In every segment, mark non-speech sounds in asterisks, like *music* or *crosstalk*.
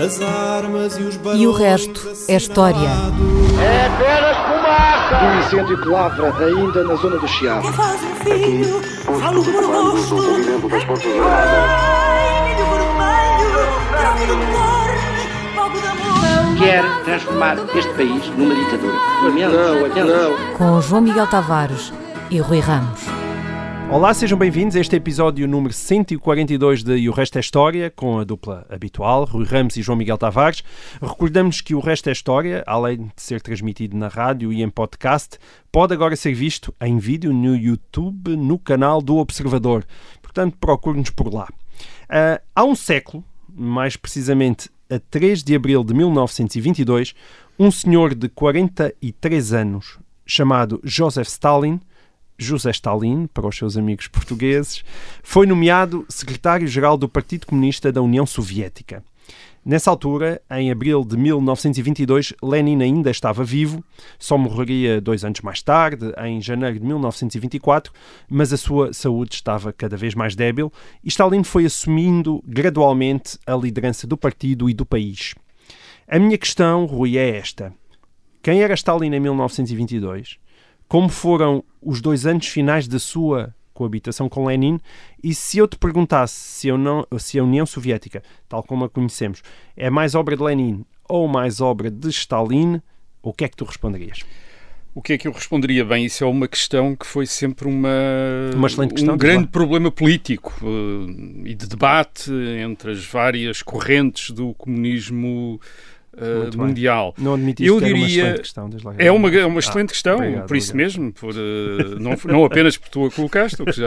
As armas e os E o resto é história. É apenas fumaça! Um incêndio que lavra ainda na zona do Chiado. faz um filho, falo do rosto. Vermelho, cor, fogo de amor. Quer transformar este país numa ditadura. Não, não. Com João Miguel Tavares e Rui Ramos. Olá, sejam bem-vindos a este episódio número 142 de E o Resto é História, com a dupla habitual, Rui Ramos e João Miguel Tavares. Recordamos que O Resto é História, além de ser transmitido na rádio e em podcast, pode agora ser visto em vídeo no YouTube, no canal do Observador. Portanto, procure-nos por lá. Ah, há um século, mais precisamente a 3 de abril de 1922, um senhor de 43 anos, chamado Joseph Stalin, José Stalin, para os seus amigos portugueses, foi nomeado secretário-geral do Partido Comunista da União Soviética. Nessa altura, em abril de 1922, Lenin ainda estava vivo, só morreria dois anos mais tarde, em janeiro de 1924, mas a sua saúde estava cada vez mais débil e Stalin foi assumindo gradualmente a liderança do partido e do país. A minha questão, Rui, é esta. Quem era Stalin em 1922? Como foram os dois anos finais da sua coabitação com Lenin? E se eu te perguntasse se, eu não, se a União Soviética, tal como a conhecemos, é mais obra de Lenin ou mais obra de Stalin, o que é que tu responderias? O que é que eu responderia? Bem, isso é uma questão que foi sempre uma, Uma questão, um claro. grande problema político eh, e de debate entre as várias correntes do comunismo bem. mundial. Não admitiste Eu que era uma diria- excelente questão. É uma, é uma Ah, excelente questão, obrigado, por isso obrigado. mesmo, por, eh, não, não apenas por tu a colocaste, o que já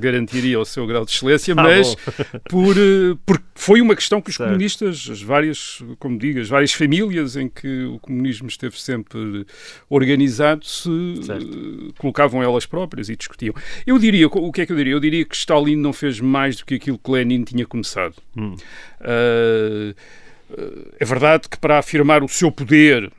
garantiria o seu grau de excelência, *laughs* Ah, mas bom. *laughs* por, eh, porque foi uma questão que os Certo. comunistas, as várias, como digo, as várias famílias em que o comunismo esteve sempre organizado, se colocavam elas próprias e discutiam. Eu diria, o que é que eu diria? Eu diria que Stalin não fez mais do que aquilo que Lenin tinha começado. Hum. É verdade que para afirmar o seu poder,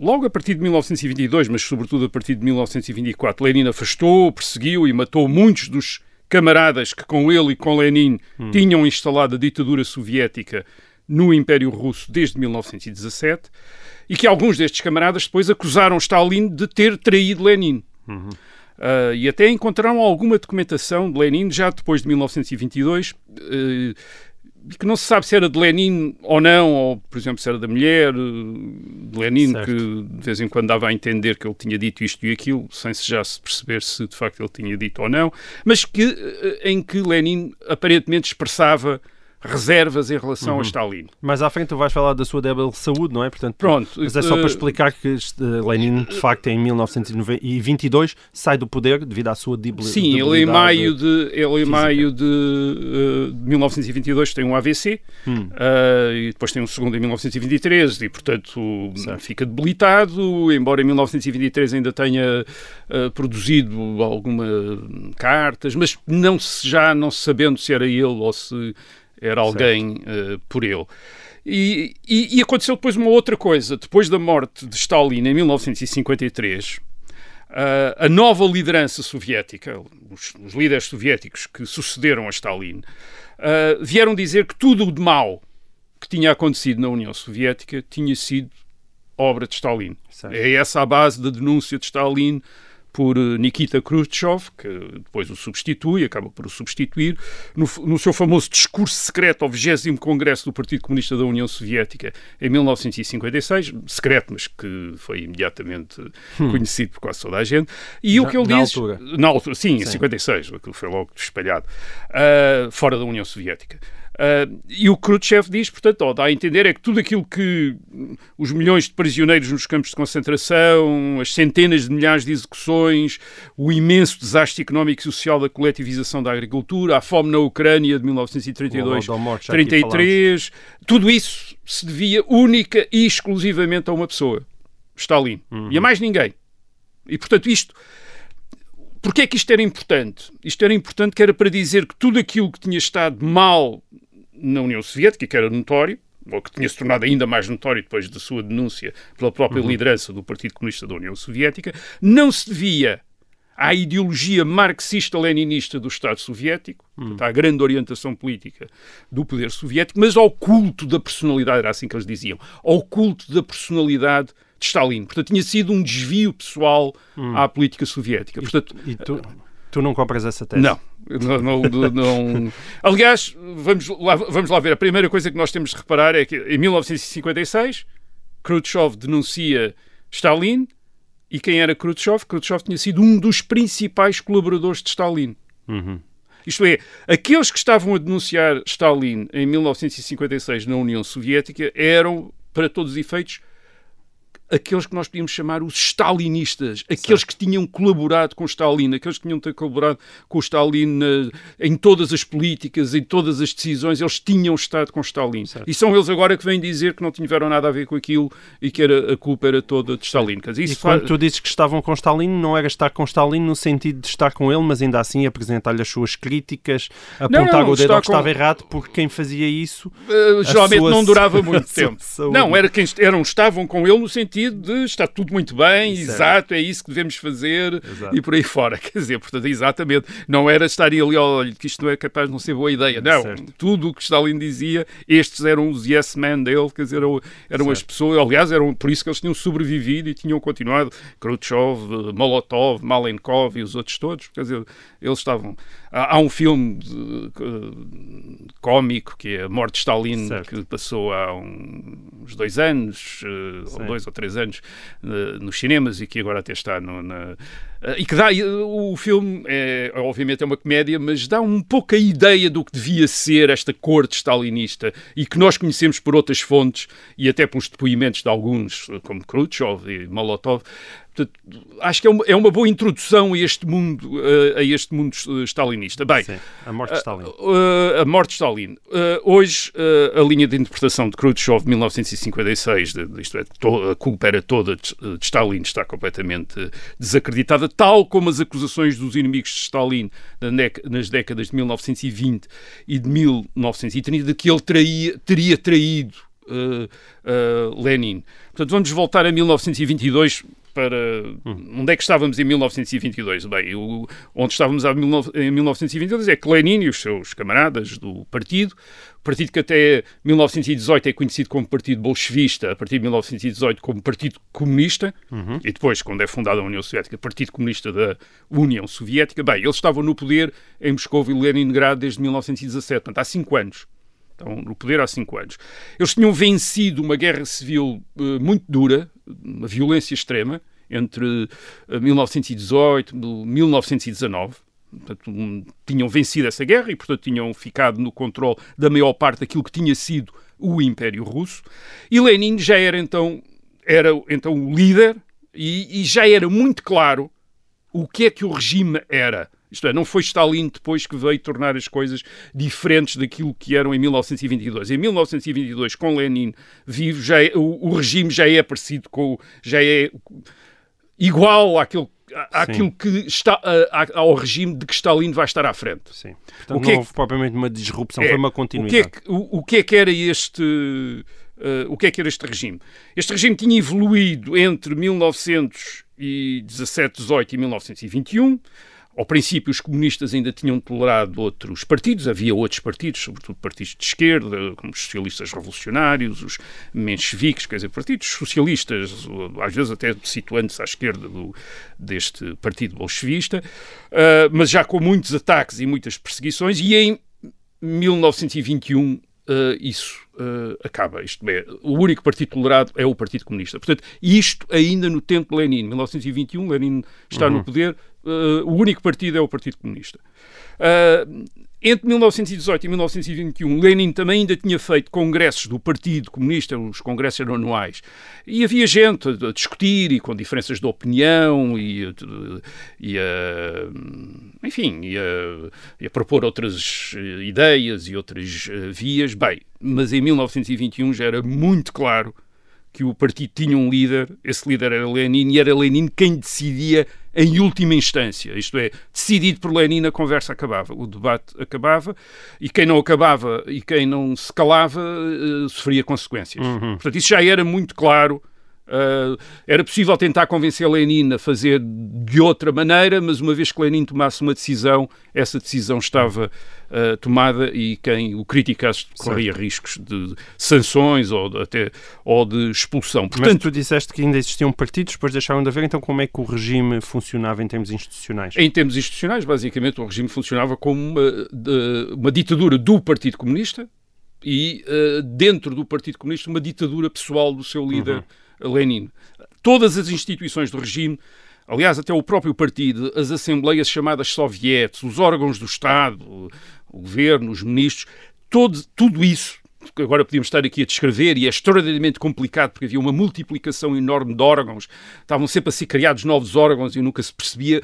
logo a partir de 1922, mas sobretudo a partir de 1924, Lenin afastou, perseguiu e matou muitos dos camaradas que com ele e com Lenin tinham instalado a ditadura soviética no Império Russo desde 1917 e que alguns destes camaradas depois acusaram Stalin de ter traído Lenin. Ah, e até encontraram alguma documentação de Lenin já depois de 1922 eh, que não se sabe se era de Lenin ou não, ou por exemplo se era da mulher eh, de Lenin, Certo. que de vez em quando dava a entender que ele tinha dito isto e aquilo, sem se já se perceber se de facto ele tinha dito ou não, mas que, eh, em que Lenin aparentemente expressava reservas em relação Uhum. a Stalin. Mais à frente tu vais falar da sua débil saúde, não é? Portanto, Pronto. Mas é só eh, para explicar que este, Lenin, de facto, em 1922 sai do poder devido à sua debil- Sim, debilidade. ele em maio de, ele em maio de, eh, de 1922 tem um AVC Hum. eh, e depois tem um segundo em 1923 e, portanto, Certo. fica debilitado, embora em 1923 ainda tenha eh, produzido alguma cartas, mas não se, já não sabendo se era ele ou se era alguém eh, por ele. E, e- e aconteceu depois uma outra coisa. Depois da morte de Stalin em 1953, ah, a nova liderança soviética, os, os líderes soviéticos que sucederam a Stalin, ah, vieram dizer que tudo o de mau que tinha acontecido na União Soviética tinha sido obra de Stalin. Certo. É essa a base da denúncia de Stalin por eh, Nikita Khrushchev, que depois o substitui, acaba por o substituir, no, no seu famoso discurso secreto ao 20 Congresso do Partido Comunista da União Soviética em 1956, secreto, mas que foi imediatamente conhecido por quase toda a gente. E o Hum. Que ele na diz... altura. Na altura, sim, em Sim. 56, aquilo foi logo espalhado, ah, fora da União Soviética. Ah, e o Khrushchev diz, portanto, dá a entender é que tudo aquilo que os milhões de prisioneiros nos campos de concentração, as centenas de milhares de execuções, o imenso desastre económico e social da coletivização da agricultura, a fome na Ucrânia de O 1932 Holodomor, já aqui 33, tudo isso se devia única e exclusivamente a uma pessoa, Stalin, Uhum. e a mais ninguém. E, portanto, isto Porquê é que isto era importante? Isto era importante que era para dizer que tudo aquilo que tinha estado mal na União Soviética, que era notório, ou que tinha se tornado ainda mais notório depois da sua denúncia pela própria liderança do Partido Comunista da União Soviética, não se devia à ideologia marxista-leninista do Estado Soviético, portanto, à grande orientação política do poder soviético, mas ao culto da personalidade, era assim que eles diziam, ao culto da personalidade de Stalin. Portanto, tinha sido um desvio pessoal à política soviética. Portanto, E tu, tu não compras essa tese? não. Não, não, não- *laughs* Aliás, vamos lá, vamos lá ver. A primeira coisa que nós temos de reparar é que em 1956 Khrushchev denuncia Stalin e quem era Khrushchev? Khrushchev tinha sido um dos principais colaboradores de Stalin. Uhum. Isto é, aqueles que estavam a denunciar Stalin em 1956 na União Soviética eram, para todos os efeitos, aqueles que nós podíamos chamar os stalinistas, aqueles que tinham colaborado com Stalin, aqueles que tinham colaborado com Stalin na- em todas as políticas, em todas as decisões, eles tinham estado com Stalin. Certo. E são eles agora que vêm dizer que não tiveram nada a ver com aquilo e que era, a culpa era toda de Stalin. Dizer, E isso quando faz- tu dizes que estavam com Stalin, não era estar com Stalin no sentido de estar com ele, mas ainda assim apresentar-lhe as suas críticas, apontar não, o dedo ao que com- estava errado, porque quem fazia isso Uh, geralmente sua não durava *laughs* muito tempo. Não, era quem eram, estavam com ele no sentido de está tudo muito bem, Isso exato, é isso que devemos fazer Exato. e por aí fora. *laughs* Quer dizer, portanto, exatamente, não era estar ali, olha, que isto não é capaz de não ser boa ideia. Não, Certo. tudo o que Stalin dizia, estes eram os yes men dele, quer dizer, eram, eram as pessoas, aliás, eram por isso que eles tinham sobrevivido e tinham continuado. Khrushchev, Molotov, Malenkov e os outros todos, quer dizer, eles estavam. Há, há um filme eh, cómico que é A Morte de Stalin, Certo. que passou há um- uns dois anos, eh, ou dois ou três anos, eh, nos cinemas e que agora até está no, na. Eh, e que dá. eh, O filme, é, obviamente, é uma comédia, mas dá um pouco a ideia do que devia ser esta corte stalinista e que nós conhecemos por outras fontes e até pelos depoimentos de alguns, eh, como Khrushchev e Molotov. Portanto, acho que é uma, é uma boa introdução a este mundo, eh, a este mundo eh, stalinista. Bem, Sim, a morte de Stalin. Uh, a morte de Stalin. Uh, hoje, uh, a linha de interpretação de Khrushchev de 1956, de, de- isto é, to- a culpa era toda de, de Stalin, está completamente desacreditada, tal como as acusações dos inimigos de Stalin nas décadas de 1920 e de 1930, de que ele traía- teria traído uh, uh, Lenin. Portanto, vamos voltar a 1922 para onde é que estávamos em 1922? Bem, o- onde estávamos em 1922 é que Lenin e os seus camaradas do partido, partido que até 1918 é conhecido como Partido Bolchevista, a partir de 1918 como Partido Comunista, e depois, quando é fundada a União Soviética, Partido Comunista da União Soviética. Bem, eles estavam no poder em Moscou e Leningrado desde 1917, portanto, há cinco anos. Estão no poder há cinco anos. Eles tinham vencido uma guerra civil eh, muito dura, uma violência extrema, entre eh, 1918 e 1919. Portanto, tinham vencido essa guerra e, portanto, tinham ficado no controle da maior parte daquilo que tinha sido o Império Russo. E Lenin já era então, era, então o líder e, e já era muito claro o que é que o regime era. Isto é, não foi Stalin depois que veio tornar as coisas diferentes daquilo que eram em 1922. Em 1922, com Lenin vivo, já é- o, o regime já é parecido com, já é igual àquilo, à- àquilo que está a- ao regime de que Stalin vai estar à frente. Sim. Portanto, O que é não houve propriamente uma disrupção, É, foi uma O que, continuidade. é que, o, o que é que era este eh, o que é que era este regime? Este regime tinha evoluído entre 1917, 18 e 1921. Ao princípio, os comunistas ainda tinham tolerado outros partidos, havia outros partidos, sobretudo partidos de esquerda, como os socialistas revolucionários, os mencheviques, quer dizer, partidos socialistas, às vezes até situando-se à esquerda do- deste partido bolchevista, ah, mas já com muitos ataques e muitas perseguições, e em 1921 uh, isso uh, acaba. Isto é, o único partido tolerado é o Partido Comunista. Portanto, isto ainda no tempo de Lenin, 1921, Lenin está no poder, uh, o único partido é o Partido Comunista. Uh, entre 1918 e 1921, Lenin também ainda tinha feito congressos do Partido Comunista, os congressos anuais, e havia gente a discutir e com diferenças de opinião e, e a, enfim, e a, e a propor outras eh, ideias e outras eh, vias. Bem, mas em 1921 já era muito claro que o partido tinha um líder, esse líder era Lenin, e era Lenin quem decidia em última instância. Isto é, decidido por Lenin, a conversa acabava, o debate acabava, e quem não acabava e quem não se calava uh, sofria consequências. Uhum. Portanto, isso já era muito claro Uh, era possível tentar convencer Lenin a fazer de outra maneira, mas uma vez que Lenin tomasse uma decisão, essa decisão estava uh, tomada e quem o criticasse corria certo. riscos de sanções ou de, até ou de expulsão. Portanto, mas tu disseste que ainda existiam partidos, depois deixaram de haver, então como é que o regime funcionava em termos institucionais? Em termos institucionais, basicamente, o regime funcionava como uma, de, uma ditadura do Partido Comunista e uh, dentro do Partido Comunista uma ditadura pessoal do seu líder. Uhum Lenin. Todas as instituições do regime, aliás, até o próprio partido, as assembleias chamadas sovietes, os órgãos do Estado, o governo, os ministros, todo, tudo isso agora podíamos estar aqui a descrever, e é extraordinariamente complicado porque havia uma multiplicação enorme de órgãos, estavam sempre a ser criados novos órgãos e nunca se percebia.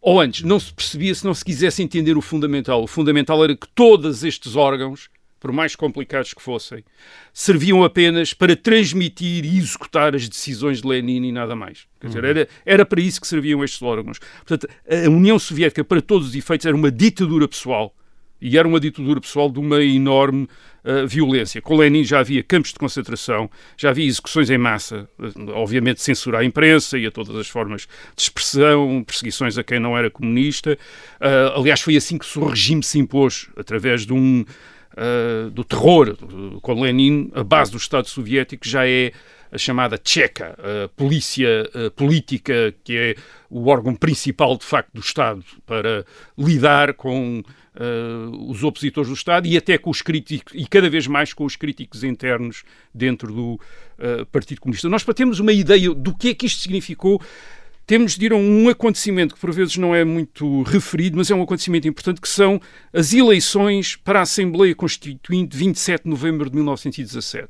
Ou antes, não se percebia se não se quisesse entender o fundamental. O fundamental era que todos estes órgãos por mais complicados que fossem, serviam apenas para transmitir e executar as decisões de Lenin e nada mais. Quer dizer, era, era para isso que serviam estes órgãos. Portanto, a União Soviética, para todos os efeitos, era uma ditadura pessoal. E era uma ditadura pessoal de uma enorme uh, violência. Com Lenin já havia campos de concentração, já havia execuções em massa, obviamente censura à imprensa e a todas as formas de expressão, perseguições a quem não era comunista. Uh, aliás, foi assim que o regime se impôs, através de um uh, do terror. Com Lenin, a base do Estado Soviético já é a chamada Tcheca, a polícia a política, que é o órgão principal, de facto, do Estado para lidar com uh, os opositores do Estado e até com os críticos, e cada vez mais com os críticos internos dentro do uh, Partido Comunista. Nós, para termos uma ideia do que é que isto significou, temos de ir a um acontecimento que por vezes não é muito referido, mas é um acontecimento importante, que são as eleições para a Assembleia Constituinte de 27 de novembro de 1917.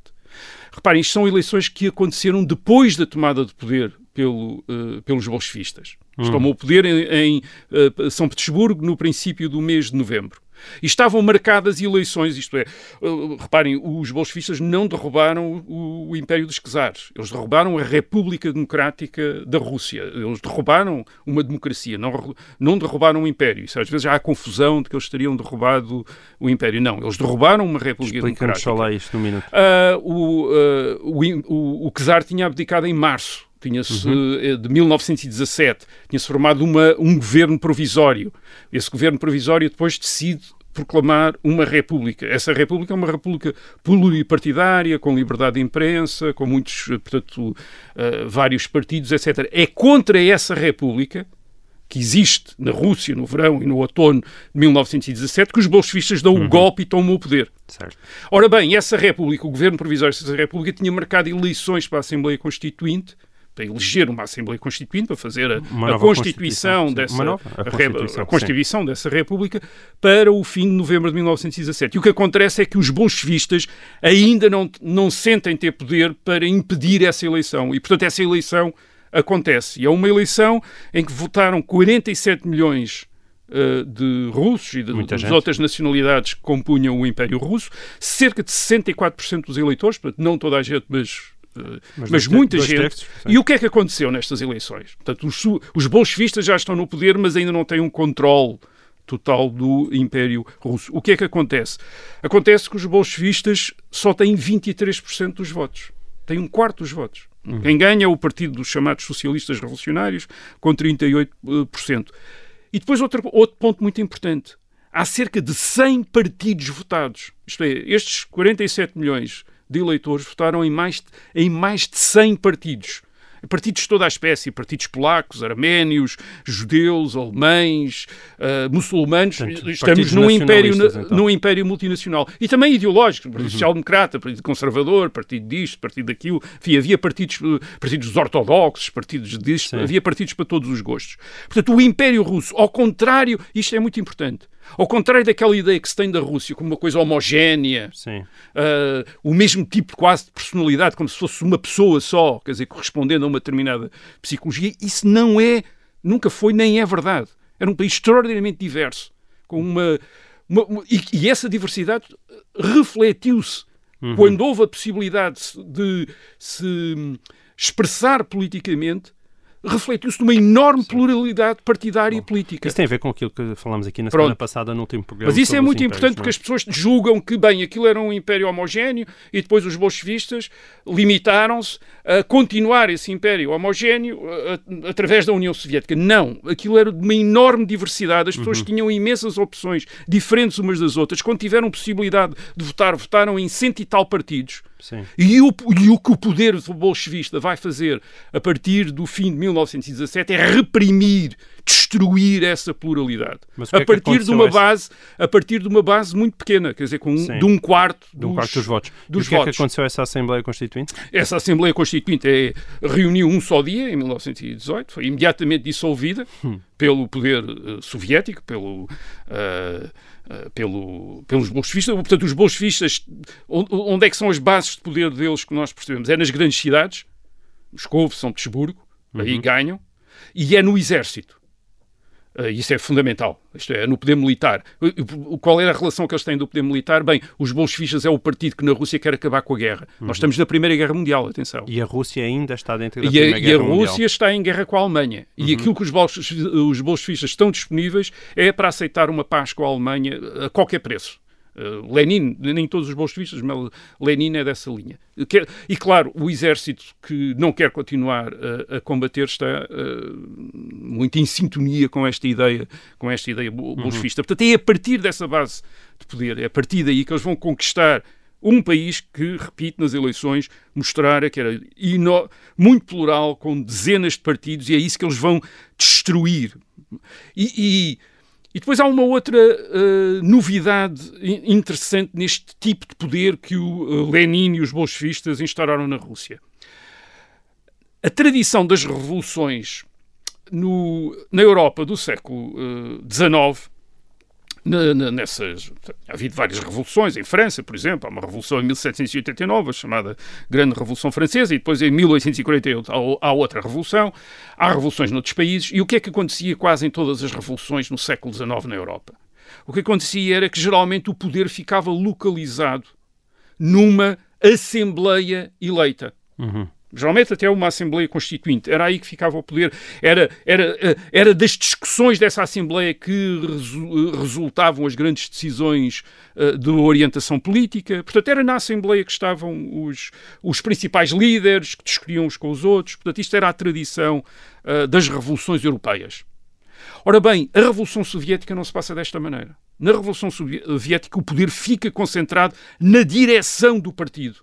Reparem, isto são eleições que aconteceram depois da tomada de poder pelo, uh, pelos bolchevistas. Hum. Tomou o poder em, em uh, São Petersburgo no princípio do mês de novembro. E estavam marcadas eleições, isto é, uh, reparem, os bolchevistas não derrubaram o, Império dos Czares, eles derrubaram a República Democrática da Rússia, eles derrubaram uma democracia, não, não derrubaram o Império. Isso, às vezes há a confusão de que eles teriam derrubado o Império. Não, eles derrubaram uma República Democrática. só lá isto num minuto. Uh, o, uh, o, o, o Czar tinha abdicado em março tinha-se uhum. Eh, de 1917 tinha-se formado uma, um governo provisório. Esse governo provisório depois decide proclamar uma república. Essa república é uma república pluripartidária, com liberdade de imprensa, com muitos, eh, portanto, uh, vários partidos, etc. É contra essa república que existe na Rússia no verão e no outono de 1917 que os bolchevistas dão o uhum. golpe e tomam o poder. Certo. Ora bem, essa república, o governo provisório dessa república tinha marcado eleições para a Assembleia Constituinte para eleger uma Assembleia Constituinte, para fazer a, a Constituição, Constituição dessa nova, a Constituição, a Constituição dessa República para o fim de novembro de 1917. E o que acontece é que os bolchevistas ainda não, não sentem ter poder para impedir essa eleição. E, portanto, essa eleição acontece. E é uma eleição em que votaram 47 milhões uh, de russos e de, de outras nacionalidades que compunham o Império Russo, cerca de 64% dos eleitores, portanto, não toda a gente, mas mas, mas muita gente. E o que é que aconteceu nestas eleições? Portanto, os, os bolchevistas já estão no poder, mas ainda não têm um controle total do Império Russo. O que é que acontece? Acontece que os bolchevistas só têm 23% dos votos. Têm um quarto dos votos. Uhum. Quem ganha é o partido dos chamados socialistas revolucionários, com 38%. E depois outro, outro ponto muito importante. Há cerca de 100 partidos votados. Isto é, estes 47 milhões de eleitores votaram em mais, em mais de 100 partidos. Partidos de toda a espécie, partidos polacos, arménios, judeus, alemães, uh, muçulmanos. Portanto, Estamos num império, então. num império multinacional. E também ideológico, Partido uhum. Social-Democrata, Partido Conservador, Partido disto, Partido daquilo. Enfim, havia partidos, partidos ortodoxos, partidos disto, Sim. havia partidos para todos os gostos. Portanto, o Império Russo, ao contrário, isto é muito importante, ao contrário daquela ideia que se tem da Rússia como uma coisa homogénea, uh, o mesmo tipo quase de personalidade, como se fosse uma pessoa só, quer dizer, correspondendo a uma determinada psicologia, isso não é, nunca foi nem é verdade. Era um país extraordinariamente diverso, com uma. uma, uma e, e, essa diversidade refletiu-se uhum. quando houve a possibilidade de se expressar politicamente refletiu-se numa enorme pluralidade partidária e política. Isso tem a ver com aquilo que falámos aqui na Pronto. semana passada no último programa. Mas isso é muito importante não é? porque as pessoas julgam que, bem, aquilo era um império homogéneo e depois os bolchevistas limitaram-se a continuar esse império homogéneo através da União Soviética. Não, aquilo era de uma enorme diversidade, as Uhum. pessoas tinham imensas opções diferentes umas das outras. Quando tiveram possibilidade de votar, votaram em cento e tal partidos. Sim. E o, e o que o poder bolchevista vai fazer a partir do fim de 1917 é reprimir, destruir essa pluralidade. Mas A é que partir de aconteceu uma a essa- base, a partir de uma base muito pequena, quer dizer, com um- de um quarto De um dos, quarto dos votos. dos e o que é que votos. aconteceu a essa Assembleia Constituinte? Essa Assembleia Constituinte é, reuniu um só dia, em 1918, foi imediatamente dissolvida Hum. pelo poder eh, soviético, pelo, eh, pelo, pelos bolchevistas. Portanto, os bolchevistas, onde, onde é que são as bases de poder deles que nós percebemos? É nas grandes cidades, Moscou, São Petersburgo, aí Uhum. ganham, e é no exército. Eh, Isso é fundamental. Isto é, no poder militar. Qual era a relação que eles têm do poder militar? Bem, os bolchevistas é o partido que na Rússia quer acabar com a guerra. Nós estamos na Primeira Guerra Mundial, atenção. E a Rússia ainda está dentro da E a, Primeira e a Guerra Mundial. Uhum. Rússia está em guerra com a Alemanha. E aquilo que os, bolche- os bolchevistas estão disponíveis é para aceitar uma paz com a Alemanha a qualquer preço. Uh, Lenin, nem todos os bolchevistas, mas Lenin é dessa linha. E claro, o exército que não quer continuar uh, a combater está uh, muito em sintonia com esta ideia, com esta ideia bo- bolchevista. Portanto, é a partir dessa base de poder, é a partir daí que eles vão conquistar um país que, repito, nas eleições mostrara que era muito plural, com dezenas de partidos, e é isso que eles vão destruir. E, e- e depois há uma outra eh, novidade in- interessante neste tipo de poder que o eh, Lenin e os bolchevistas instauraram na Rússia. A tradição das revoluções no- na Europa do século XIX na- nessas. Ha havido várias revoluções em França, por exemplo. Há uma revolução em 1789, a chamada Grande Revolução Francesa, e depois em 1848 há, outra revolução. Há revoluções noutros países. E o que é que acontecia quase em todas as revoluções no século XIX na Europa? O que acontecia era que geralmente o poder ficava localizado numa Assembleia eleita. Geralmente até uma Assembleia Constituinte. Era aí que ficava o poder. Era, era, eh, era das discussões dessa Assembleia que resu- resultavam as grandes decisões eh, de orientação política. Portanto, era na Assembleia que estavam os, os principais líderes, que discutiam uns com os outros. Portanto, isto era a tradição eh, das revoluções europeias. Ora bem, a Revolução Soviética não se passa desta maneira. Na Revolução Soviética, o poder fica concentrado na direção do partido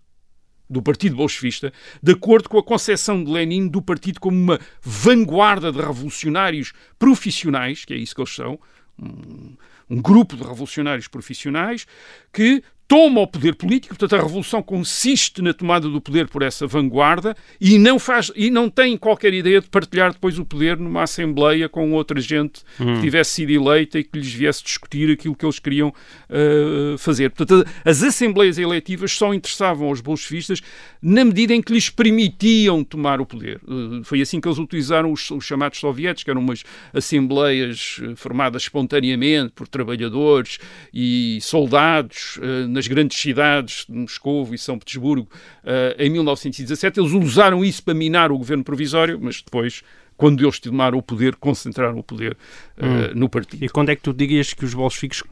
do Partido Bolchevista, de acordo com a concepção de Lenin do partido como uma vanguarda de revolucionários profissionais, que é isso que eles são, um, um grupo de revolucionários profissionais que toma o poder político, portanto a revolução consiste na tomada do poder por essa vanguarda e não faz e não tem qualquer ideia de partilhar depois o poder numa assembleia com outra gente que tivesse sido eleita e que lhes viesse discutir aquilo que eles queriam uh, fazer. Portanto, as assembleias eleitivas só interessavam aos bolchevistas na medida em que lhes permitiam tomar o poder. Uh, foi assim que eles utilizaram os, os chamados soviéticos, que eram umas assembleias uh, formadas espontaneamente por trabalhadores e soldados uh, nas grandes cidades de Moscou e São Petersburgo uh, em 1917. Eles usaram isso para minar o governo provisório, mas depois quando eles tomaram o poder, concentraram o poder uh, no partido. E quando é que tu dirias que os bolcheviques,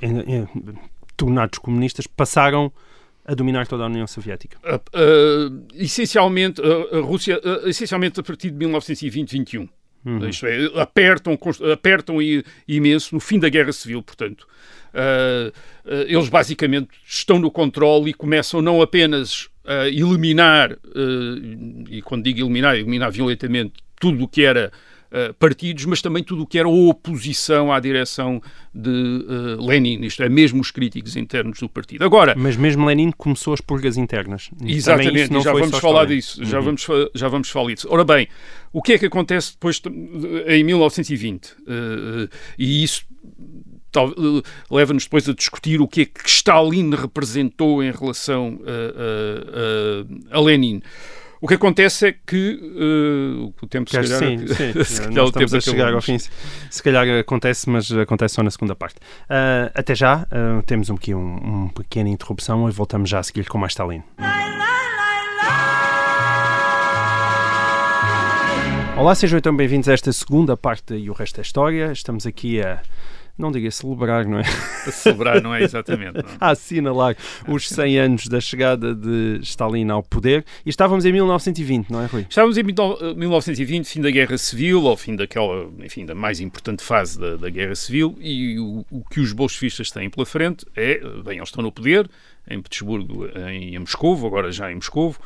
em- tornados comunistas, passaram a dominar toda a União Soviética? Uh, uh, essencialmente, a Rússia, essencialmente a partir de 1920-21. Isto é, apertam, apertam imenso no fim da Guerra Civil, portanto. Uh, uh, eles basicamente estão no controle e começam não apenas a eliminar, uh, e quando digo eliminar, eliminar violentamente tudo o que era uh, partidos, mas também tudo o que era oposição à direção de uh, Lenin, isto é, mesmo os críticos internos do partido. Agora, Mas mesmo Lenin começou as purgas internas. Exatamente, e já foi vamos falar disso. Já, vamos, já vamos falar disso. Ora bem, o que é que acontece depois em 1920? Eh, e isso leva-nos depois a discutir o que é que Stalin representou em relação a, a- a- a Lenin. O que acontece é que eh, o tempo se calhar, sim, *laughs* sim. se calhar o tempo a chegar ao fim. Se- calhar acontece, mas acontece só na segunda parte. Ah, até já, ah, temos aqui um, uma pequena interrupção e voltamos já a seguir com mais Stalin. Olá, sejam então bem-vindos a esta segunda parte e o resto é história. Estamos aqui a, não diga celebrar, não é? A *laughs* celebrar, não é exatamente. Não. a assinalar os 100 anos da chegada de Stalin ao poder. E estávamos em 1920, não é, Rui? Estávamos em 1920, fim da Guerra Civil, ao fim daquela, enfim, da mais importante fase da, da Guerra Civil, e o, o, que os bolchevistas têm pela frente é, bem, eles estão no poder, em Petersburgo, em, em Moscovo, agora já em Moscovo,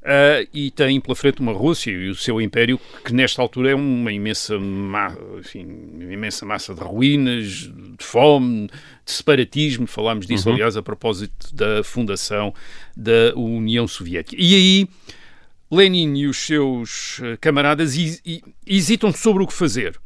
Uh, e tem pela frente uma Rússia e o seu império que nesta altura é uma imensa, ma enfim, uma imensa massa de ruínas, de fome, de separatismo. Falámos disso, uhum. aliás, a propósito da fundação da União Soviética. E aí Lenin e os seus eh, camaradas hesitam sobre o que fazer.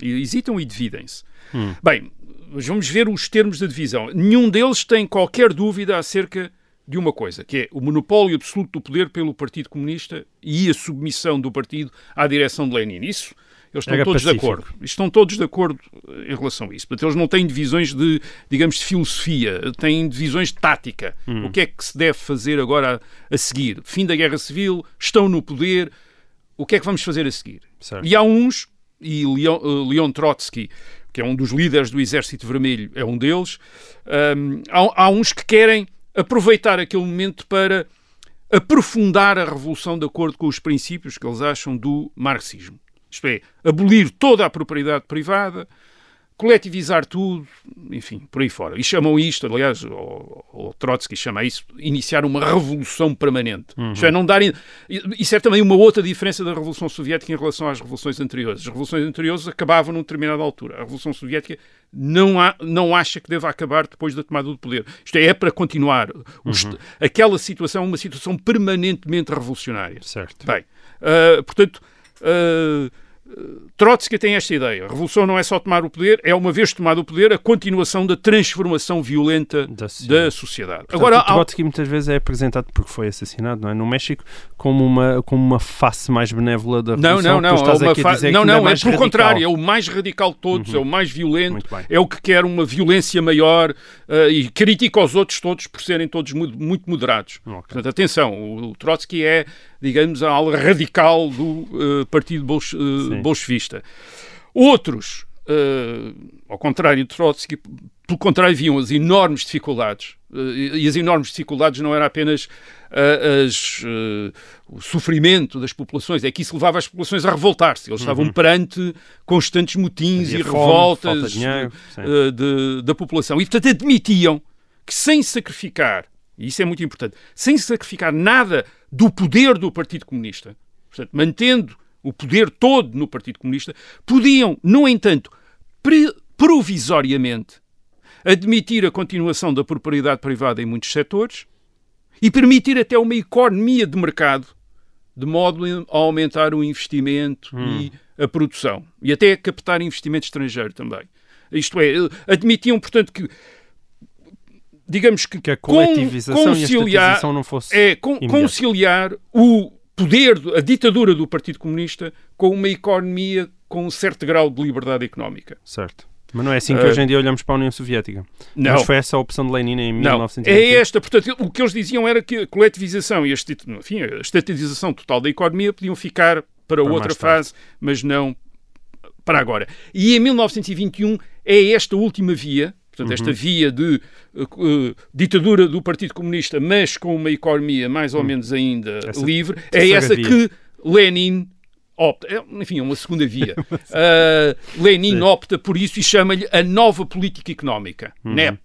Hesitam e dividem-se. Hum. Bem, vamos ver os termos da divisão. Nenhum deles tem qualquer dúvida acerca de uma coisa, que é o monopólio absoluto do poder pelo Partido Comunista e a submissão do partido à direção de Lenin. Isso eles estão Era todos pacífico. de acordo. Estão todos de acordo em relação a isso. Portanto, eles não têm divisões de, digamos, de filosofia, têm divisões de tática. Hum. O que é que se deve fazer agora a, a, seguir? Fim da Guerra Civil, estão no poder, o que é que vamos fazer a seguir? Certo. E há uns, e Leon, uh, Leon Trotsky, que é um dos líderes do Exército Vermelho, é um deles, um, há, há uns que querem aproveitar aquele momento para aprofundar a revolução de acordo com os princípios que eles acham do marxismo. Isto é, abolir toda a propriedade privada, coletivizar tudo, enfim, por aí fora. E chamam isto, aliás, o, o Trotsky chama isso, iniciar uma revolução permanente. Uhum. Isto é, não darem... Isso é também uma outra diferença da Revolução Soviética em relação às revoluções anteriores. As revoluções anteriores acabavam numa determinada altura. A Revolução Soviética não, há, não acha que deva acabar depois da tomada do poder. Isto é, é para continuar. Uhum. Aquela situação é uma situação permanentemente revolucionária. Certo. Bem, uh, portanto... Uh, Trotsky tem esta ideia. A revolução não é só tomar o poder, é uma vez tomado o poder, a continuação da transformação violenta da sociedade. Da sociedade. Portanto, Agora, Trotsky muitas vezes é apresentado, porque foi assassinado, não é? No México, como uma, como uma face mais benévola da revolução. Não, não, não. É fa... não, não, é, é pelo contrário. É o mais radical de todos, uhum. é o mais violento, é o que quer uma violência maior uh, e critica os outros todos por serem todos muito moderados. Okay. Portanto, atenção, o, o Trotsky é digamos, a ala radical do uh, Partido Bolche, uh, Bolchevista. Outros, uh, ao contrário de Trotsky, pelo contrário, viam as enormes dificuldades. e as enormes dificuldades não era apenas as, o sofrimento das populações, é que isso levava as populações a revoltar-se. Eles uhum. estavam perante constantes motins Havia e fome, revoltas dinheiro, de, de, da população. E, portanto, admitiam que sem sacrificar e isso é muito importante, sem sacrificar nada do poder do Partido Comunista, portanto, mantendo o poder todo no Partido Comunista, podiam, no entanto, provisoriamente admitir a continuação da propriedade privada em muitos setores e permitir até uma economia de mercado de modo a aumentar o investimento hum. e a produção e até captar investimento estrangeiro também. Isto é, admitiam, portanto, que digamos que, que a coletivização conciliar, e a não fosse é con, conciliar o poder, a ditadura do Partido Comunista com uma economia com um certo grau de liberdade económica. Certo. Mas não é assim que uh, hoje em dia olhamos para a União Soviética. Não. Mas foi essa a opção de Lenin em 1920. É esta. Portanto, o que eles diziam era que a coletivização e a, enfim, a estatização total da economia podiam ficar para, para outra fase, mas não para agora. E em 1921 é esta última via Portanto, esta uhum. via de uh, ditadura do Partido Comunista, mas com uma economia mais ou uhum. menos ainda essa livre, é essa via. que Lenin opta. É, enfim, é uma segunda via. uh, *laughs* Lenin Sim. opta por isso e chama-lhe a nova política económica, uhum. NEP.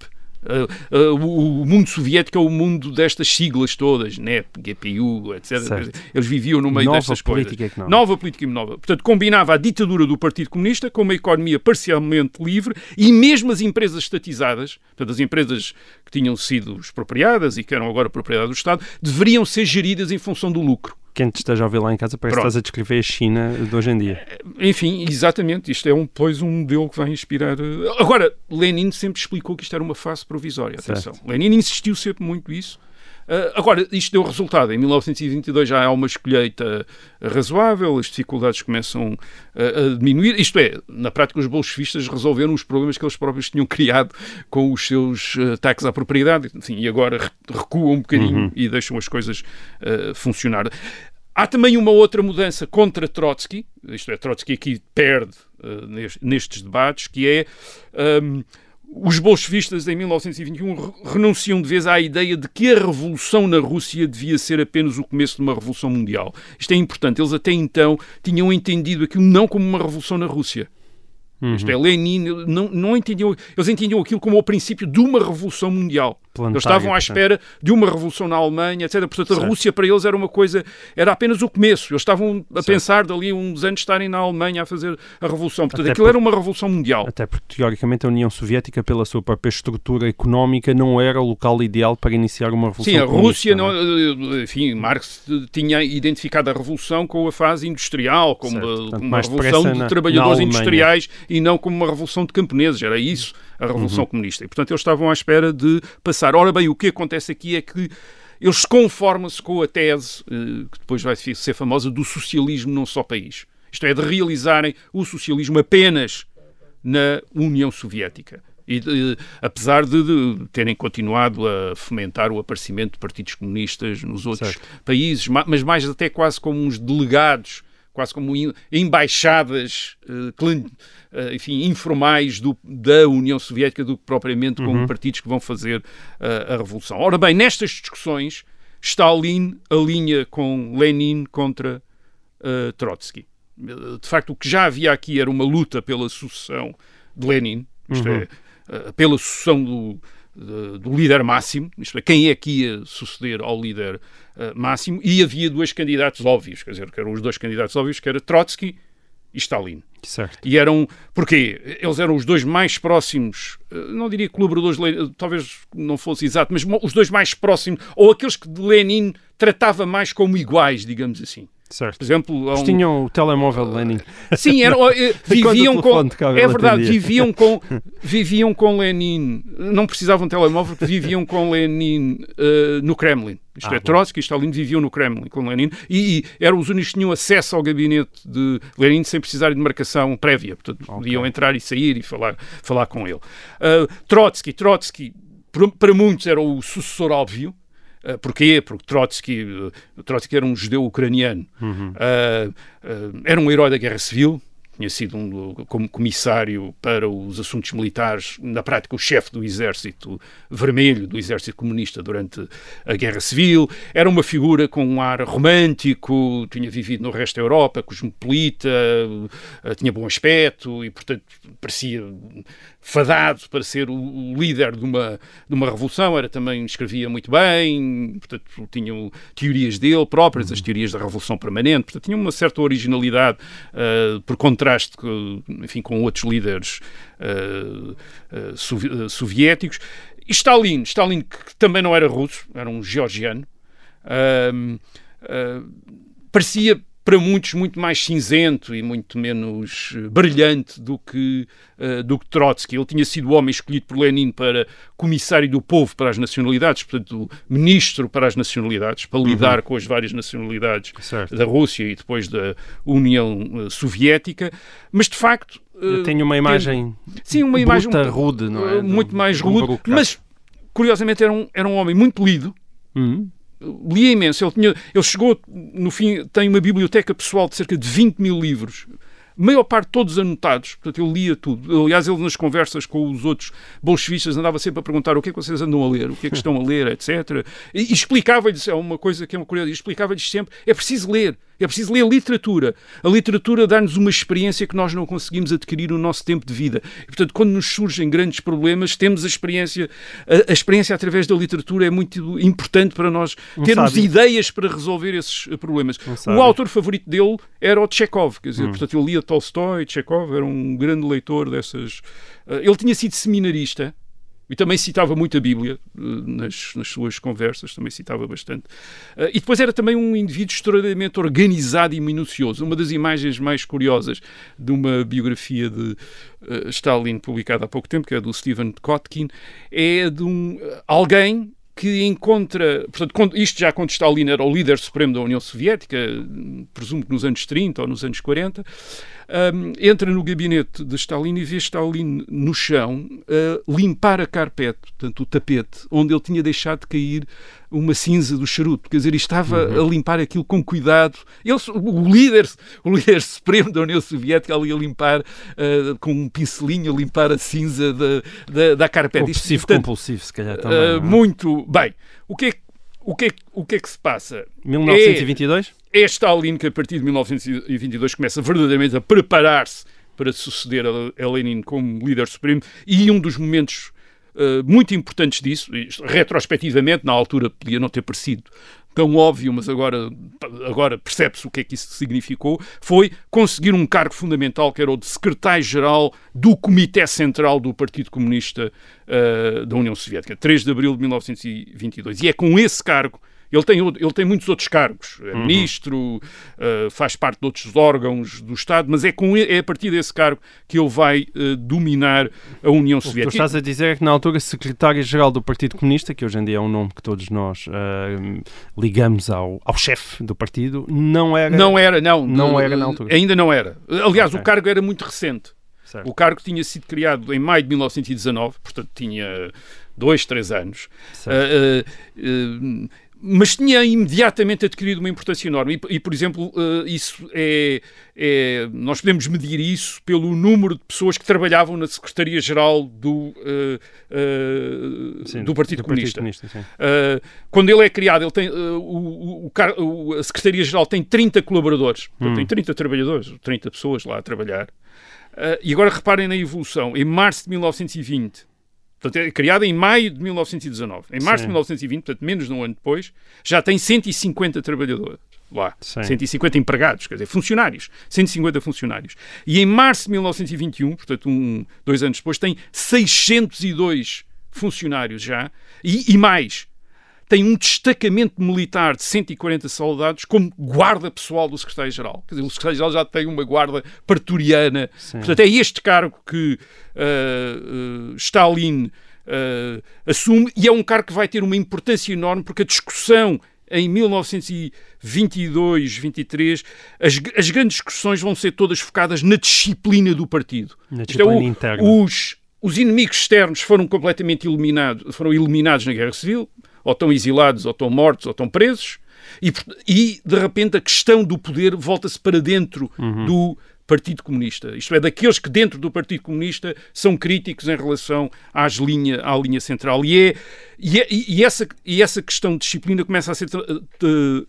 Uh, uh, o, mundo soviético é o mundo destas siglas todas, NEP, GPU, etc. Certo. Eles viviam no meio nova destas coisas. Económica. Nova política nova. Portanto, combinava a ditadura do Partido Comunista com uma economia parcialmente livre e mesmo as empresas estatizadas, portanto, as empresas que tinham sido expropriadas e que eram agora propriedade do Estado, deveriam ser geridas em função do lucro quem te esteja a ouvir lá em casa parece Pronto. que estás a descrever a China de hoje em dia. Enfim, exatamente. Isto é um, pois um modelo que vai inspirar. Eh, agora, Lenin sempre explicou que isto era uma fase provisória. Atenção. Certo. Lenin insistiu sempre muito isso. Uh, agora, isto deu resultado. Em 1922 já há uma escolheita razoável, as dificuldades começam a, a diminuir. Isto é, na prática, os bolchevistas resolveram os problemas que eles próprios tinham criado com os seus ataques à propriedade. Enfim, e agora recuam um bocadinho uhum. e deixam as coisas uh, funcionar. Há também uma outra mudança contra Trotsky, isto é, Trotsky aqui perde uh, nestes debates, que é um, os bolchevistas em 1921 renunciam de vez à ideia de que a revolução na Rússia devia ser apenas o começo de uma revolução mundial. Isto é importante, eles até então tinham entendido aquilo não como uma revolução na Rússia, Uhum. Isto é, Lenin, não, não entendiam, eles entendiam aquilo como o princípio de uma revolução mundial. Eles estavam à espera de uma revolução na Alemanha, etc. Portanto, a certo. Rússia para eles era uma coisa, era apenas o começo. Eles estavam a certo. pensar dali uns anos estarem na Alemanha a fazer a revolução. Portanto, até aquilo por, era uma revolução mundial. Até porque, teoricamente, a União Soviética, pela sua própria estrutura económica, não era o local ideal para iniciar uma revolução Sim, a Rússia, não, é? Eh, enfim, Marx tinha identificado a revolução com a fase industrial, como, Portanto, uma revolução de na, trabalhadores na industriais e não como uma revolução de camponeses. Era isso a Revolução uhum. Comunista. E, portanto, eles estavam à espera de passar. Ora bem, o que acontece aqui é que eles conformam-se com a tese, eh, que depois vai ser famosa, do socialismo num só país. Isto é, de realizarem o socialismo apenas na União Soviética. E, de, apesar de, de, terem continuado a fomentar o aparecimento de partidos comunistas nos outros certo. países, mas mais até quase como uns delegados quase como embaixadas uh, enfim, informais do, da União Soviética do que propriamente uhum. como partidos que vão fazer uh, a revolução. Ora bem, nestas discussões, Stalin alinha com Lenin contra uh, Trotsky. De facto, o que já havia aqui era uma luta pela sucessão de Lenin, isto uhum. é, pela sucessão do, do líder máximo, isto é, quem é que ia suceder ao líder uh, máximo, e havia dois candidatos óbvios, quer dizer, que eram os dois candidatos óbvios, que era Trotsky e Stalin. Certo. E eram, porquê? Eles eram os dois mais próximos, eh, não diria colaboradores, talvez não fosse exato, mas os dois mais próximos, ou aqueles que Lenin tratava mais como iguais, digamos assim. Certo. Por exemplo, um... tinham o telemóvel Lenin. *laughs* Sim, eram, eh, *laughs* viviam com. É verdade, viviam com, viviam com Lenin. Não precisavam de telemóvel, porque viviam com Lenin uh, no Kremlin. Isto ah, é, bom. Trotsky e Stalin viviam no Kremlin com Lenin e, e, eram os únicos que tinham acesso ao gabinete de Lenin sem precisar de marcação prévia. Portanto, okay. podiam entrar e sair e falar, falar com ele. Uh, Trotsky, Trotsky, para muitos era o sucessor óbvio Uh, porquê? Porque Trotsky, uh, Trotsky era um judeu ucraniano, uhum. uh, era um herói da Guerra Civil, tinha sido um, como comissário para os assuntos militares, na prática o chefe do exército vermelho, do exército comunista durante a Guerra Civil, era uma figura com um ar romântico, tinha vivido no resto da Europa, cosmopolita, tinha bom aspecto e, portanto, parecia fadado para ser o, líder de uma, de uma revolução, era também, escrevia muito bem, portanto, tinham teorias dele próprias, as teorias da revolução permanente, portanto, tinha uma certa originalidade uh, por contraste com, enfim, com outros líderes uh, uh, soviéticos. E Stalin, Stalin, que também não era russo, era um georgiano, parecia para muitos muito mais cinzento e muito menos eh, brilhante do que, uh, do que Trotsky. Ele tinha sido o homem escolhido por Lenin para comissário do povo para as nacionalidades, portanto, ministro para as nacionalidades, para lidar uhum. com as várias nacionalidades certo. da Rússia e depois da União uh, Soviética. Mas, de facto... Eu tenho uma imagem tem, sim, uma imagem rude, não é? Muito mais rude, mas, curiosamente, era um, era um homem muito lido, uhum lia imenso. Ele, tinha, ele chegou, no fim, tem uma biblioteca pessoal de cerca de 20 mil livros maior parte todos anotados, portanto ele lia tudo. Aliás, ele nas conversas com os outros bolchevistas andava sempre a perguntar o que é que vocês andam a ler, o que é que estão a ler, etc. E explicava-lhes, é uma coisa que é uma curiosidade, explicava-lhes sempre, é preciso ler, é preciso ler literatura. A literatura dá-nos uma experiência que nós não conseguimos adquirir no nosso tempo de vida. E, portanto, quando nos surgem grandes problemas, temos a experiência, a, a experiência através da literatura é muito importante para nós termos ideias para resolver esses problemas. Um o autor favorito dele era o Chekhov, quer dizer, hum. portanto, ele lia Tolstói, Chekhov, era um grande leitor dessas. Uh, ele tinha sido seminarista e também citava muito a Bíblia uh, nas, nas, suas conversas, também citava bastante. Uh, e depois era também um indivíduo extraordinariamente organizado e minucioso. Uma das imagens mais curiosas de uma biografia de Stalin publicada há pouco tempo, que é do Stephen Kotkin, é de um, alguém que encontra, portanto, isto já quando Stalin era o líder supremo da União Soviética, presumo que nos anos 30 ou nos anos 40, um, entra no gabinete de Stalin e vê Stalin no chão uh, limpar a carpete, portanto, o tapete, onde ele tinha deixado de cair uma cinza do charuto, quer dizer, estava a limpar aquilo com cuidado. Ele, o, líder, o líder supremo da União Soviética ali a limpar uh, com um pincelinho, a limpar a cinza da, da, da carpete. Obsessivo compulsivo, se calhar também. Uh, muito bem. O que é, o que é, o que, é que se passa? 1922? É, é Stalin que a partir de 1922 começa verdadeiramente a preparar-se para suceder a Lenin como líder supremo e um dos momentos uh, muito importantes disso, retrospectivamente, na altura podia não ter parecido tão óbvio, mas agora, agora percebe-se o que é que isso significou, foi conseguir um cargo fundamental que era o de secretário-geral do Comitê Central do Partido Comunista uh, da União Soviética, 3 de abril de 1922. E é com esse cargo ele tem, ele tem muitos outros cargos, é uhum. ministro, uh, faz parte de outros órgãos do Estado, mas é, com, é a partir desse cargo que ele vai uh, dominar a União Soviética. O que tu estás a dizer é que na altura secretário-geral do Partido Comunista, que hoje em dia é um nome que todos nós uh, ligamos ao, ao chefe do partido, não era... Não era, não. Não era na altura. Ainda não era. Aliás, okay. o cargo era muito recente. Certo. O cargo tinha sido criado em maio de 1919, portanto tinha dois, três anos. Uh, uh, uh, mas tinha imediatamente adquirido uma importância enorme. E, e por exemplo, uh, isso é, é, Nós podemos medir isso pelo número de pessoas que trabalhavam na Secretaria-Geral do, uh, uh, do Partido do Comunista. Partido Comunista quando ele é criado, ele tem, o, o, o, a Secretaria-Geral tem 30 colaboradores, hum. tem 30 trabalhadores, 30 pessoas lá a trabalhar. e agora reparem na evolução. Em março de 1920 Portanto, é criada em maio de 1919. Em março Sim. de 1920, portanto, menos de um ano depois, já tem 150 trabalhadores lá. Sim. 150 empregados, quer dizer, funcionários. 150 funcionários. E em março de 1921, portanto, um, dois anos depois, tem 602 funcionários já. E, e mais, tem um destacamento militar de 140 soldados como guarda pessoal do secretário-geral. Quer dizer, o secretário-geral já tem uma guarda pretoriana. Sim. Portanto, é este cargo que uh, uh, Stalin uh, assume e é um cargo que vai ter uma importância enorme porque a discussão em 1922, 23, as, as grandes discussões vão ser todas focadas na disciplina do partido. Na disciplina então, interna. Os, os inimigos externos foram completamente eliminados, foram eliminados na Guerra Civil ou estão exilados, ou estão mortos, ou estão presos, e, e de repente a questão do poder volta-se para dentro uhum. do Partido Comunista. Isto é, daqueles que dentro do Partido Comunista são críticos em relação às linha, à linha central. E, é, e, é, e, essa, e essa questão de disciplina começa a ser tra,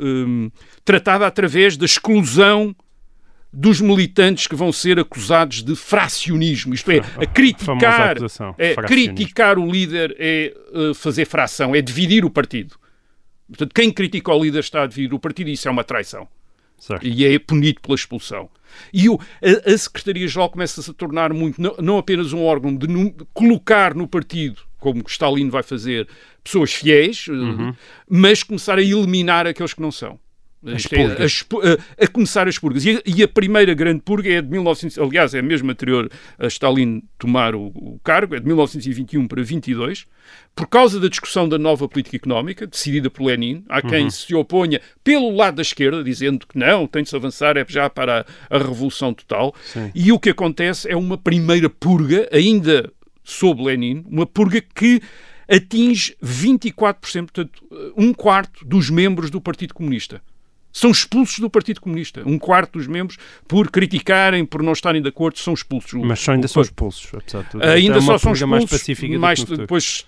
um, tratada através da exclusão dos militantes que vão ser acusados de fracionismo, isto é, a criticar, a é, criticar o líder é uh, fazer fração, é dividir o partido. Portanto, quem critica o líder está a dividir o partido e isso é uma traição. Certo. E é punido pela expulsão. E o, a, a Secretaria-Geral começa-se a tornar muito, não, não apenas um órgão de, de colocar no partido, como Stalin vai fazer, pessoas fiéis, uhum. mas começar a eliminar aqueles que não são. É, a, a, começar as purgas. E a, e a, primeira grande purga é de 1900, aliás, é mesmo anterior a Stalin tomar o, o, cargo, é de 1921 para 22, por causa da discussão da nova política económica, decidida por Lenin. Há quem uhum. se oponha pelo lado da esquerda, dizendo que não, tem de se avançar, é já para a, a revolução total. Sim. E o que acontece é uma primeira purga, ainda sob Lenin, uma purga que atinge 24%, portanto, um quarto dos membros do Partido Comunista são expulsos do Partido Comunista. Um quarto dos membros, por criticarem, por não estarem de acordo, são expulsos. Mas só ainda o, são expulsos, apesar de tudo. Ainda só são expulsos. Mais pacífica mais depois,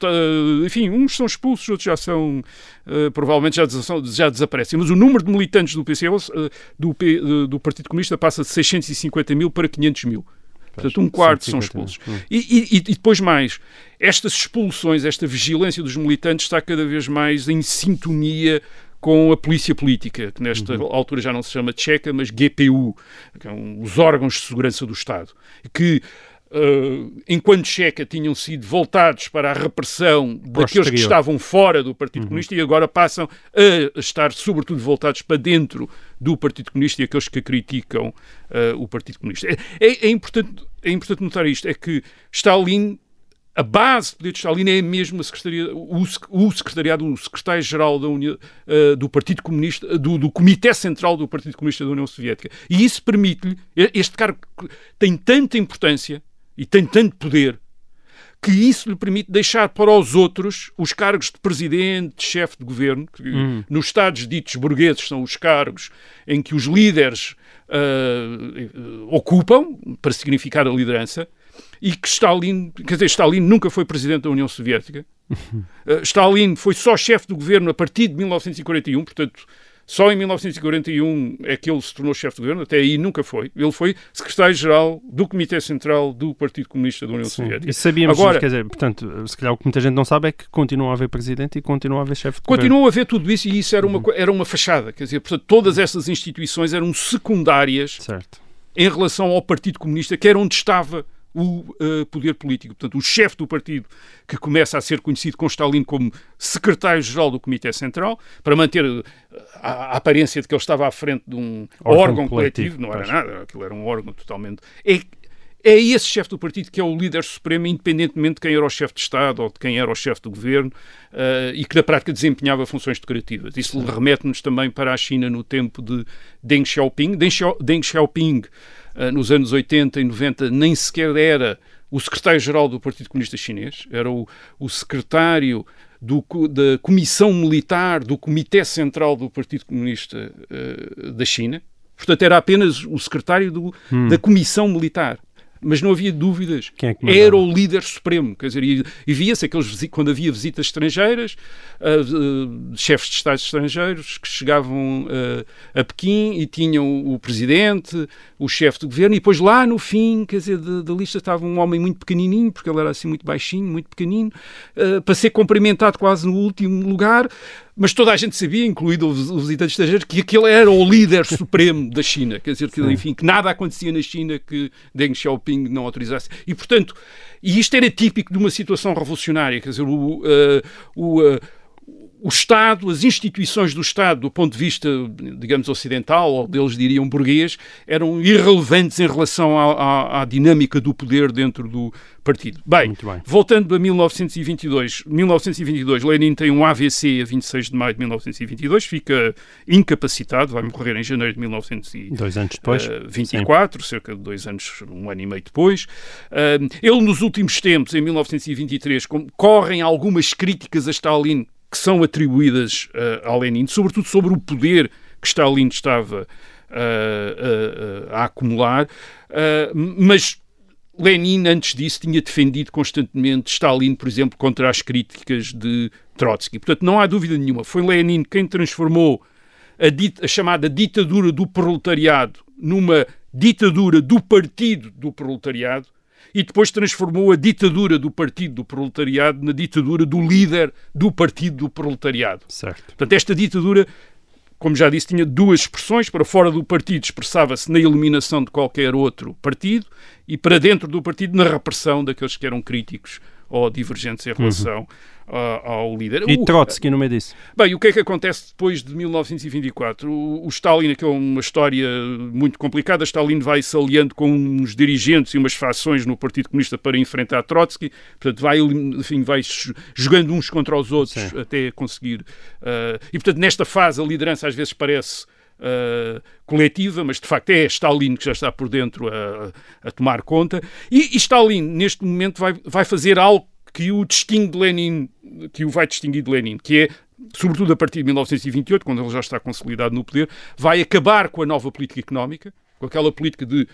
enfim, uns são expulsos, outros já são, uh, provavelmente já, já desaparecem. Mas o número de militantes do PC, uh, do, P, uh, do Partido Comunista passa de 650 mil para 500 mil. Portanto, um quarto são expulsos. E, e, e, depois mais, estas expulsões, esta vigilância dos militantes está cada vez mais em sintonia com a polícia política, que nesta uhum. altura já não se chama Tcheca, mas GPU, que são os órgãos de segurança do Estado, que Uh, enquanto Checa tinham sido voltados para a repressão daqueles que estavam fora do Partido uhum. Comunista e agora passam a estar, sobretudo, voltados para dentro do Partido Comunista e aqueles que criticam uh, o Partido Comunista. É, é, é, importante, é importante notar isto, é que Stalin a base do poder de Stalin é mesmo a secretaria, o, o secretariado, o secretário-geral uh, do Partido Comunista, do, do, Comitê Central do Partido Comunista da União Soviética. E isso permite-lhe, este cargo tem tanta importância e tem tanto poder, que isso lhe permite deixar para os outros os cargos de presidente, de chefe de governo, que Hum. nos Estados ditos burgueses são os cargos em que os líderes ah, ocupam para significar a liderança e que Stalin, quer dizer, Stalin nunca foi presidente da União Soviética. Uh, *laughs* Stalin foi só chefe do governo a partir de 1941, portanto, só em 1941 é que ele se tornou chefe de governo, até aí nunca foi. Ele foi secretário-geral do Comitê Central do Partido Comunista da União Soviética. E sabíamos, Agora- quer dizer, portanto, se calhar o que muita gente não sabe é que continua a haver presidente e continua a haver chefe de governo. Continuou a ver tudo isso e isso era Uhum. uma, co- era uma fachada. Quer dizer, portanto, todas essas instituições eram secundárias Certo. em relação ao Partido Comunista, que era onde estava o eh, poder político. Portanto, o chefe do partido, que começa a ser conhecido com Stalin como secretário-geral do Comitê Central, para manter eh, a, a aparência de que ele estava à frente de um Órgão órgão, coletivo, coletivo, não era nada, aquilo era um órgão totalmente. É, é esse chefe do partido que é o líder supremo, independentemente de quem era o chefe de Estado ou de quem era o chefe do governo, eh, e que na prática desempenhava funções decorativas. Isso remete-nos também para a China no tempo de Deng Xiaoping. Deng, Xiao- Deng Xiaoping, eh, nos anos 80 e 90, nem sequer era o secretário-geral do Partido Comunista Chinês, era o, o secretário do da Comissão Militar do Comitê Central do Partido Comunista eh, da China. Portanto, era apenas o secretário do- da Comissão Militar. Mas não havia dúvidas. Quem é era o líder supremo. Quer dizer, e, e via-se aqueles quando havia visitas estrangeiras, ah, ah, chefes de Estados estrangeiros que chegavam ah, a Pequim e tinham o presidente, o chefe de governo, e depois lá no fim, quer dizer, da, da lista estava um homem muito pequenininho, porque ele era assim muito baixinho, muito pequenino, para ser cumprimentado quase no último lugar. Mas toda a gente sabia, incluído os, os visitantes estrangeiros, que aquele era o líder *laughs* supremo da China. Quer dizer, que, enfim, que nada acontecia na China que Deng Xiaoping não autorizasse. E, portanto, e isto era típico de uma situação revolucionária. Quer dizer, o, eh, o, eh, o Estado, as instituições do Estado, do ponto de vista, digamos, ocidental, ou deles diriam burguês, eram irrelevantes em relação à, à- à dinâmica do poder dentro do partido. Bem, Muito bem. voltando a 1922, 1922, Lenin tem um AVC a 26 de maio de 1922, fica incapacitado, vai morrer em janeiro de 1922. Dois anos depois. Uh, 24, cerca de dois anos, um ano e meio depois. Uh, ele, nos últimos tempos, em 1923, com- correm algumas críticas a Stalin que são atribuídas uh, a Lenin, sobretudo sobre o poder que Stalin estava uh, a acumular, mas Lenin, antes disso, tinha defendido constantemente Stalin, por exemplo, contra as críticas de Trotsky. Portanto, não há dúvida nenhuma. Foi Lenin quem transformou a, a chamada ditadura do proletariado numa ditadura do partido do proletariado e depois transformou a ditadura do partido do proletariado na ditadura do líder do partido do proletariado. Certo. Portanto, esta ditadura, como já disse, tinha duas expressões. Para fora do partido expressava-se na eliminação de qualquer outro partido e para dentro do partido na repressão daqueles que eram críticos ou divergentes em relação ah, ao líder. E Trotsky no meio disso. Bem, o que é que acontece depois de 1924? O, o Stalin, que é uma história muito complicada, Stalin vai se aliando com uns dirigentes e umas fações no Partido Comunista para enfrentar Trotsky, portanto vai, enfim, vai jogando uns contra os outros Sim. até conseguir... ah, e, portanto, nesta fase a liderança às vezes parece... ah, coletiva, mas de facto é Stalin que já está por dentro a, a tomar conta. E, e Stalin, neste momento, vai, vai fazer algo que o distingue de Lenin, que o vai distinguir de Lenin, que é, sobretudo a partir de 1928, quando ele já está consolidado no poder, vai acabar com a nova política económica, com aquela política de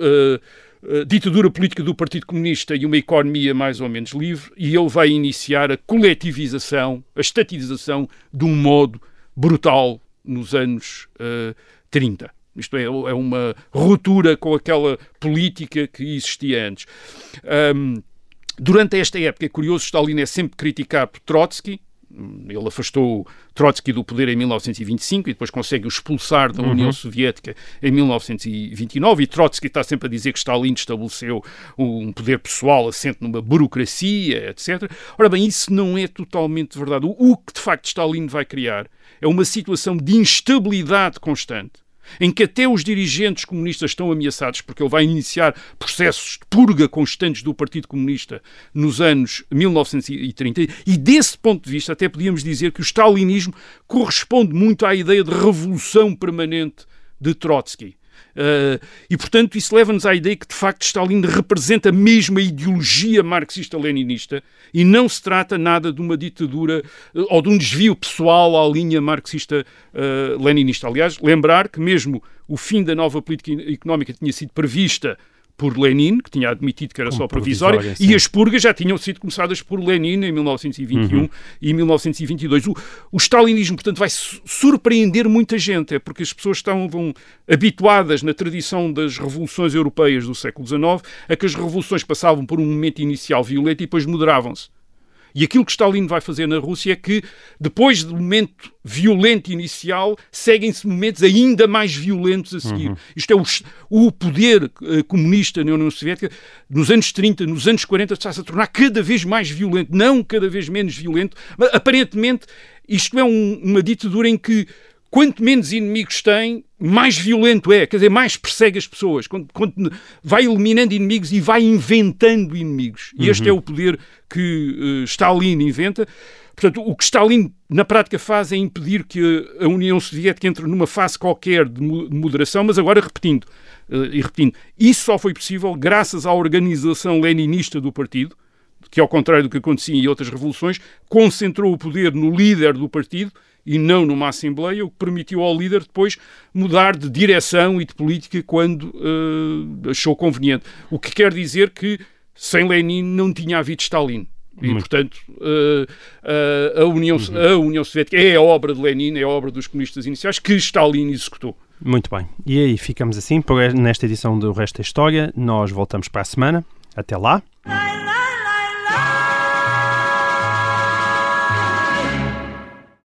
eh, eh, ditadura política do Partido Comunista e uma economia mais ou menos livre, e ele vai iniciar a coletivização, a estatização de um modo brutal nos anos eh, 30. Isto é, é uma ruptura com aquela política que existia antes. Ahm, Durante esta época, é curioso, Stalin é sempre criticado por Trotsky. Ele afastou Trotsky do poder em 1925 e depois consegue o expulsar da União Soviética em 1929. E Trotsky está sempre a dizer que Stalin estabeleceu um poder pessoal assente numa burocracia, etc. Ora bem, isso não é totalmente verdade. O que de facto Stalin vai criar é uma situação de instabilidade constante em que até os dirigentes comunistas estão ameaçados, porque ele vai iniciar processos de purga constantes do Partido Comunista nos anos 1930, e desse ponto de vista até podíamos dizer que o stalinismo corresponde muito à ideia de revolução permanente de Trotsky. Uh, e, portanto, isso leva-nos à ideia que, de facto, Stalin representa mesmo a ideologia marxista-leninista e não se trata nada de uma ditadura uh, ou de um desvio pessoal à linha marxista-leninista. Uh, Aliás, lembrar que mesmo o fim da nova política económica tinha sido prevista por Lenin, que tinha admitido que era Como só provisória, provisória e as purgas já tinham sido começadas por Lenin em 1921 uhum. e 1922. O, o stalinismo, portanto, vai surpreender muita gente, é porque as pessoas estão vão, habituadas na tradição das revoluções europeias do século XIX a que as revoluções passavam por um momento inicial violento e depois moderavam-se. E aquilo que Stalin vai fazer na Rússia é que, depois do momento violento inicial, seguem-se momentos ainda mais violentos a seguir. Uhum. Isto é o, o poder uh, comunista na União Soviética, nos anos 30, nos anos 40, está-se a tornar cada vez mais violento, não cada vez menos violento. Mas, aparentemente, isto é um, uma ditadura em que quanto menos inimigos tem, mais violento é, quer dizer, mais persegue as pessoas, quando, quando vai eliminando inimigos e vai inventando inimigos. E este é uhum. o poder que uh, Stalin inventa. Portanto, o que Stalin na prática faz é impedir que a União Soviética entre numa fase qualquer de moderação, mas agora repetindo, uh, e repetindo, isso só foi possível graças à organização leninista do partido, que ao contrário do que acontecia em outras revoluções, concentrou o poder no líder do partido e não numa Assembleia, o que permitiu ao líder depois mudar de direção e de política quando uh, achou conveniente. O que quer dizer que sem Lenin não tinha havido Stalin. E, Muito. portanto, uh, uh, a, União, uhum. a União Soviética é a obra de Lenin, é a obra dos comunistas iniciais que Stalin executou. Muito bem. E aí ficamos assim por nesta edição do Resto da História. Nós voltamos para a semana. Até lá.